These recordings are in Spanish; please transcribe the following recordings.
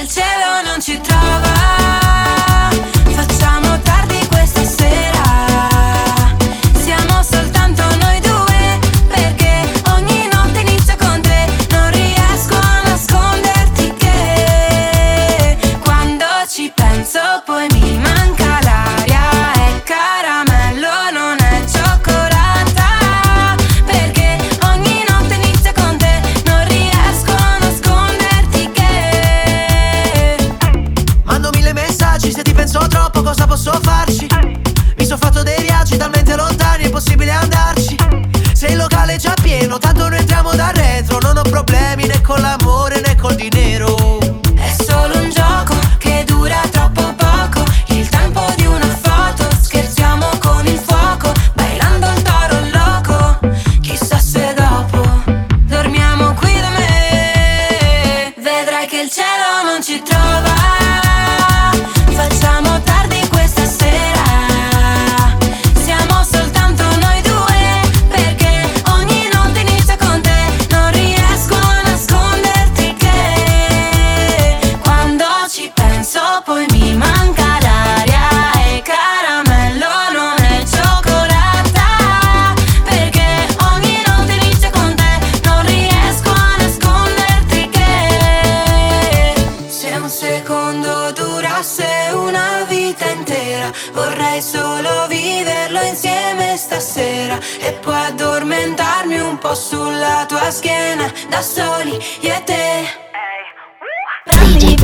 el cielo. sera E poi addormentarmi un po' sulla tua schiena Da soli io e te. Prendi,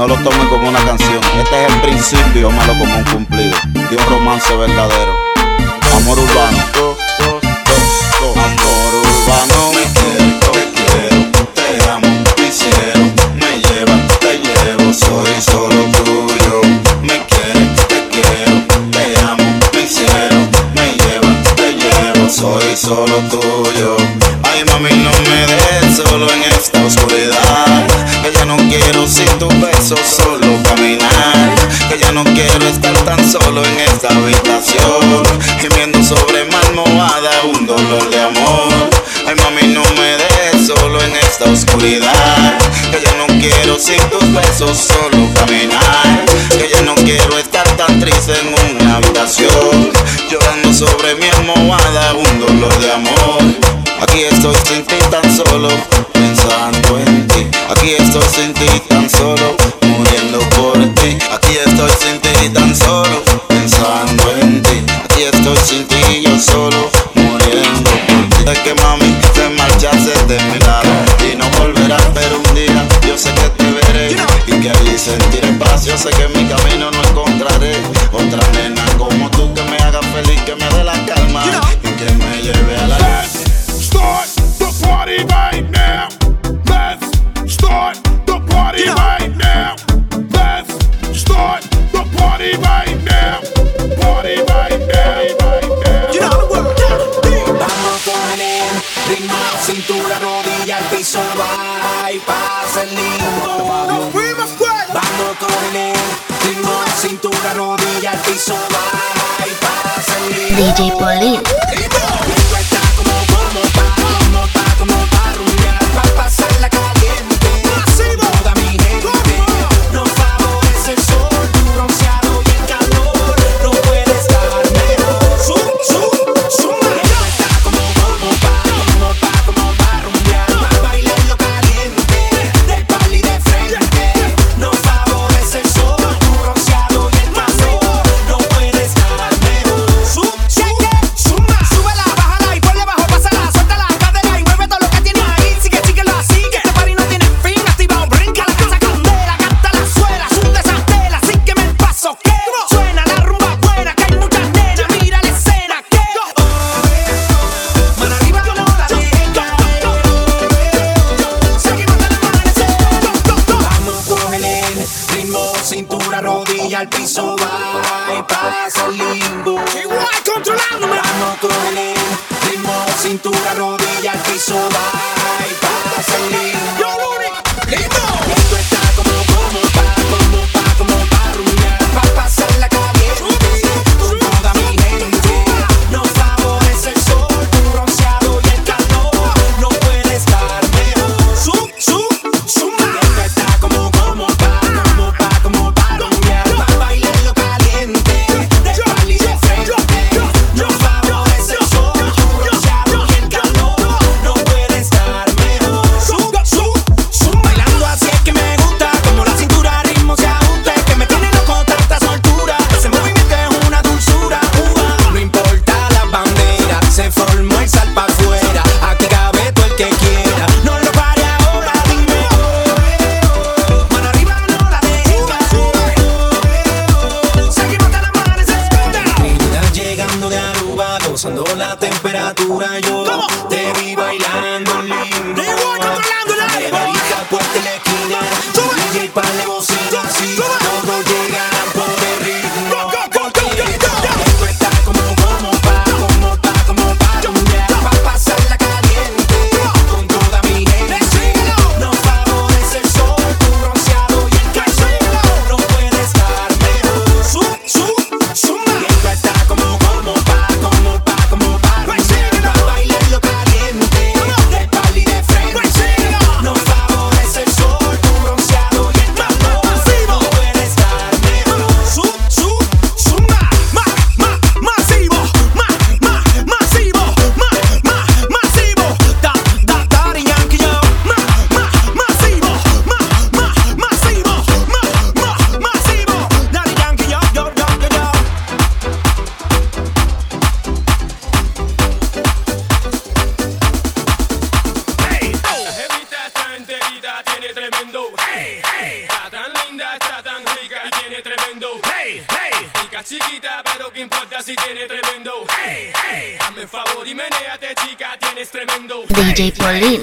No lo tomen como una canción. Este es el principio, malo como un cumplido. Dios romance verdadero. Amor urbano. presente DJ Pauline. linda, está tan tremendo. Hey, hey. Chica chiquita, pero qué importa tiene tremendo. Hey, hey. Hazme favor y menéate, chica, tienes tremendo. DJ Pauline.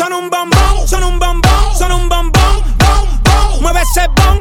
Son un bombón, son un bombón, son un bombón, bom, bom. Mueve ese bom,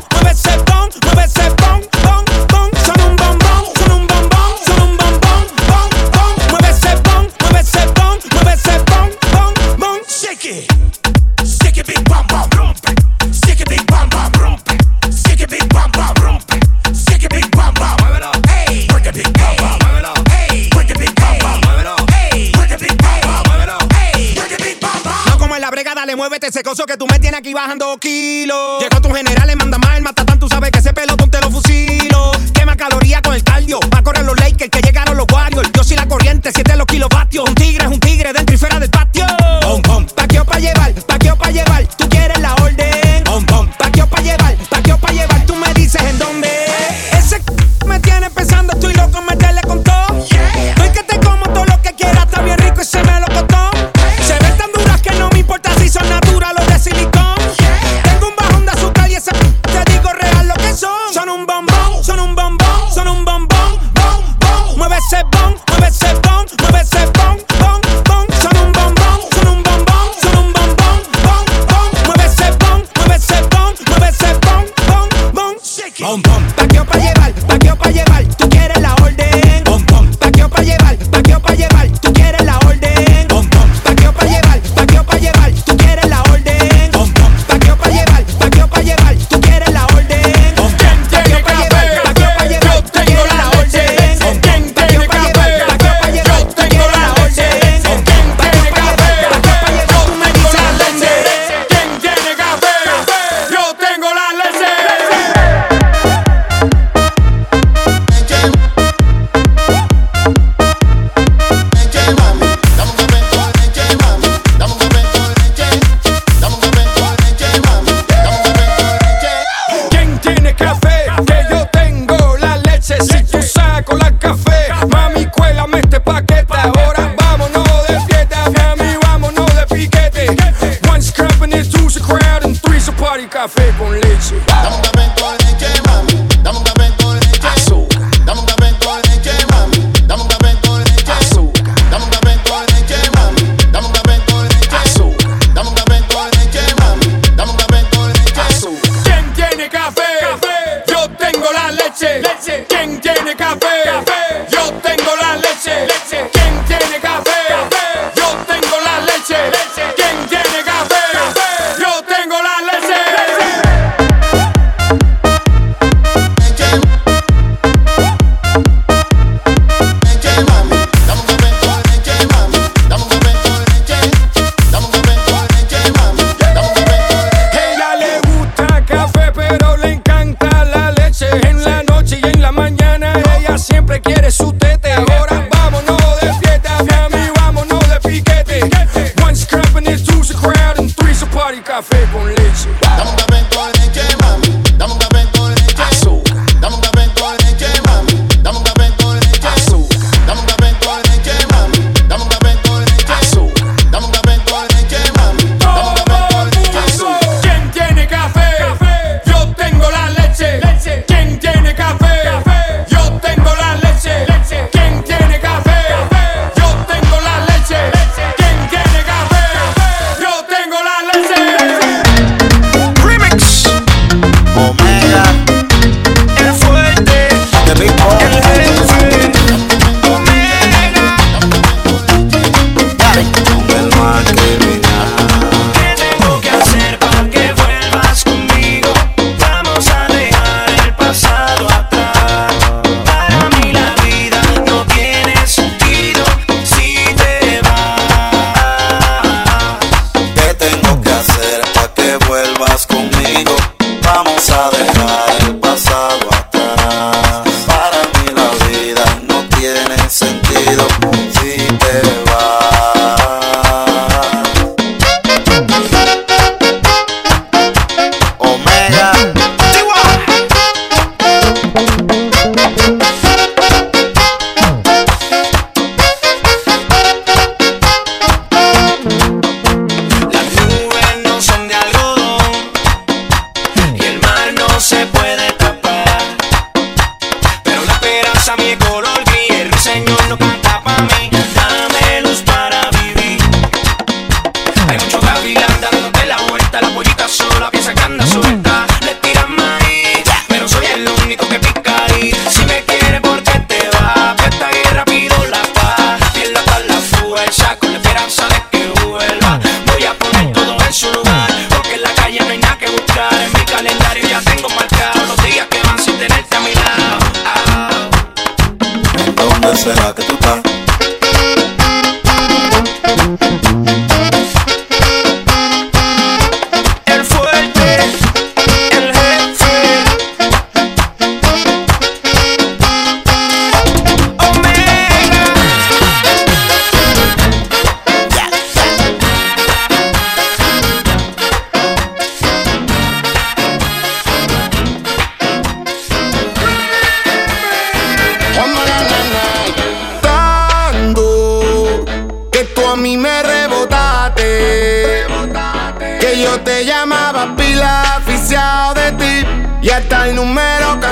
Y hasta el número que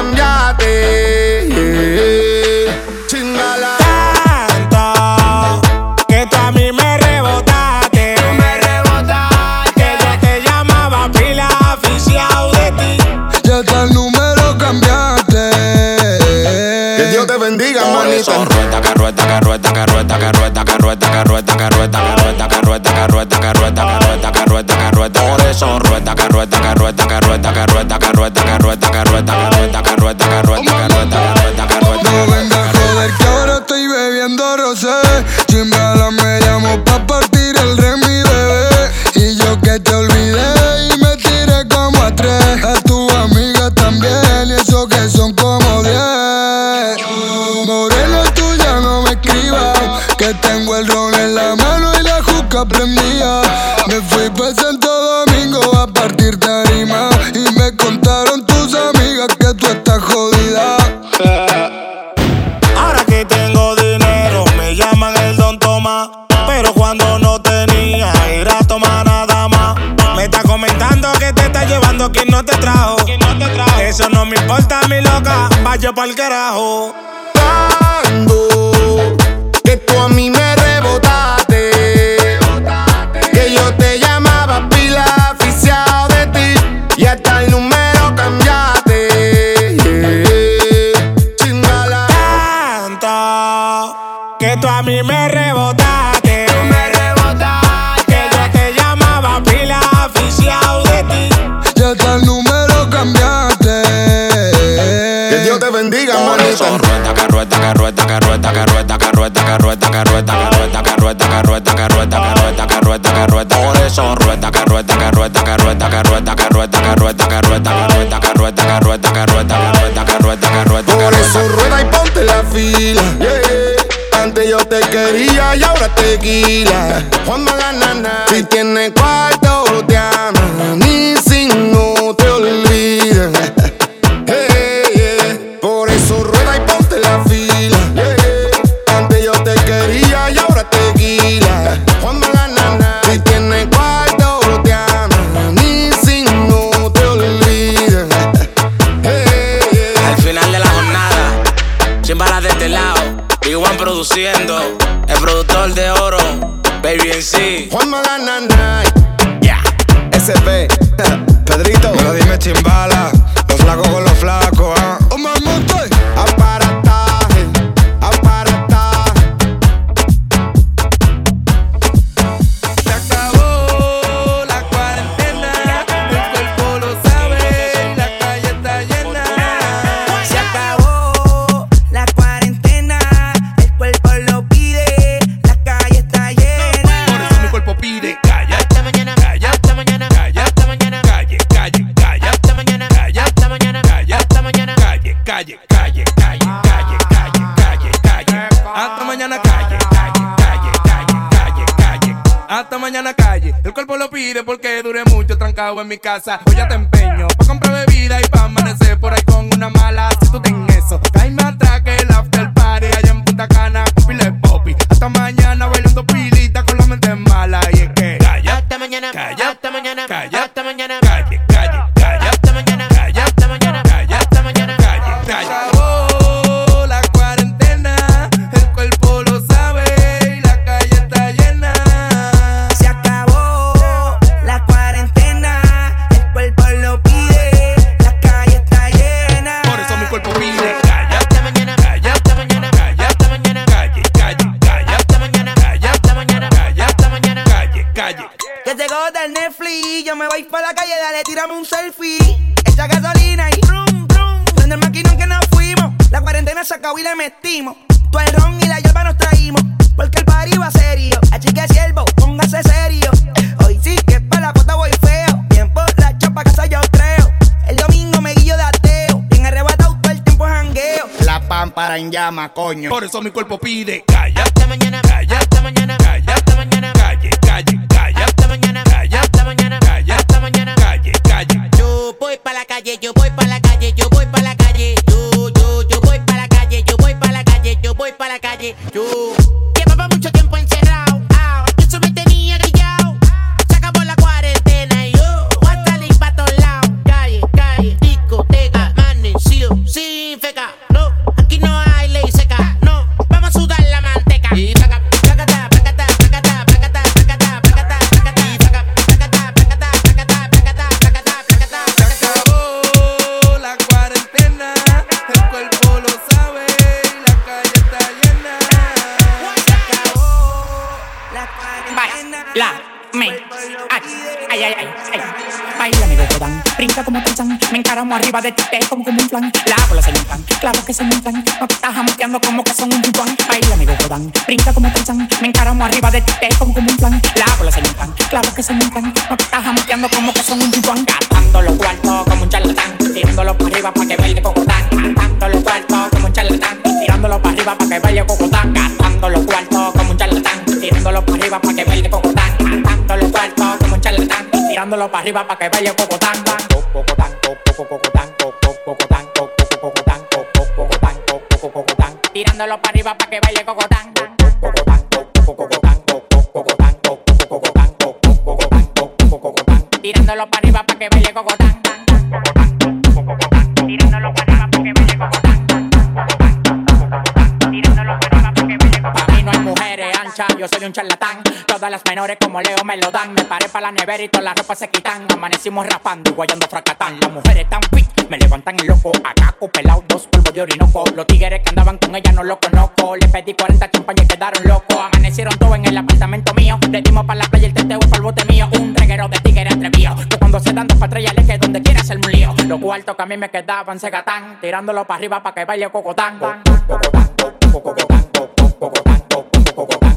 carrueta, carrueta, carrueta, carrueta, carrueta, carrueta, carrueta. carajo. Tango, que tú a mí me carrueta, carrueta, carrueta, carrueta, carrueta, carrueta, carrueta, carrueta, carrueta, carrueta, carrueta, carrueta, carrueta. Por eso rueda y ponte la fila. Antes yo te quería y ahora te tequila. Juan Maganana. Si tienes cuarto, en mi casa. Hoy lámpara en llama, coño. Por eso mi cuerpo pide calla. Hasta mañana, calla. Hasta mañana, calla. Hasta mañana, calle, calle, calla. Hasta mañana, calla. Hasta mañana, calla. Hasta mañana, calle, calle. Yo voy pa' la calle, yo voy pa' la calle, yo voy pa' la calle. Yo, yo, yo voy pa' la calle, yo voy pa' la calle, yo voy pa' la calle. Yo. la me. Ay, ay, ay, ay. Baila mi gododán, brinca como Tarzán. Me encaramo arriba de ti, te como como un flan. La bola se montan, claro que se montan. No te estás jamoteando como que son un tupán. Baila mi gododán, brinca como Tarzán. Me encaramo arriba de ti, te como como un flan. La bola se montan, claro que se montan. No te estás jamoteando como que son un tupán. Gastando los cuartos como un charlatán. Tirándolo para arriba para que baile Bogotá. Gastando los cuartos como un charlatán. Tirándolo para arriba para que baile Bogotá. Gastando los cuartos como un charlatán. Tirándolo para arriba para que baile Bogotá. Tirándolo para arriba para que baile cocotán. Cocotán, cocotán, cocotán, cocotán, para arriba para que baile cocotán. Cocotán. Tirándolo para arriba para que baile cocotán. Tirándolo para arriba para. Tirándolo para arriba para que baile cocotán. Pa' mí no hay mujeres anchas, yo soy un charlatán. Todas las menores como Leo me lo dan. Me paré para la nevera y todas las ropas se quitan. Amanecimos rapando y guayando fracatán. Las mujeres tan fit, me levantan el loco. Acá pelado, dos polvos de. Los tigres que andaban con ella no los conozco. Le pedí 40 champañas y quedaron locos. Amanecieron todos en el apartamento mío. Le dimos para la playa el teteo para el bote mío. Un reguero de tigres atrevido. Que cuando se dan dos patrullas le que donde quiera hacerme un lío. Los cuartos que a mí me quedaban se gatán. Tirándolo para arriba para que baile cocotán. Cocotán, cocotán, cocotán, cocotán, cocotán.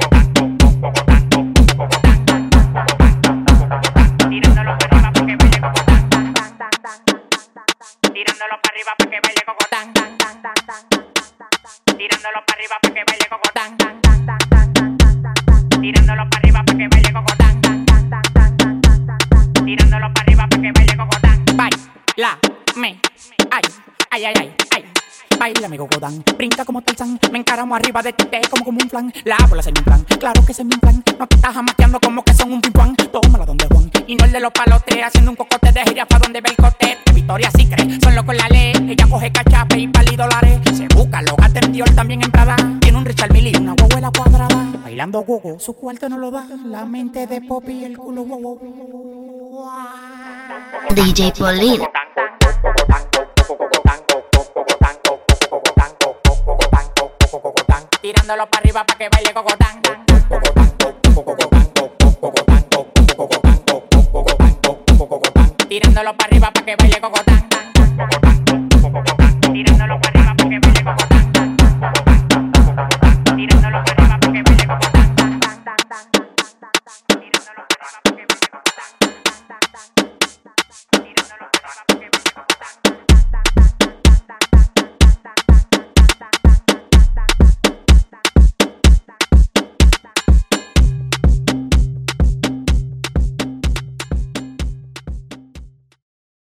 Arriba de ti, te como como un plan La bola se me inflan, claro que se me inflan. No te estás amateando como que son un pimpán Tómala donde Juan, y no el de los palotes Haciendo un cocote de jirafa donde ve el cote. Victoria sí cree, son locos la ley. Ella coge cachape y pali dólares. Se busca, lo gasta en también en Prada. Tiene un Richard Mille y una huevuela cuadrada. Bailando gogo, su cuarto no lo da. La mente de Poppy y el culo wow. DJ Polín. Tirándolo para arriba para que baile cocotán. Tirándolo para arriba para que baile cocotán.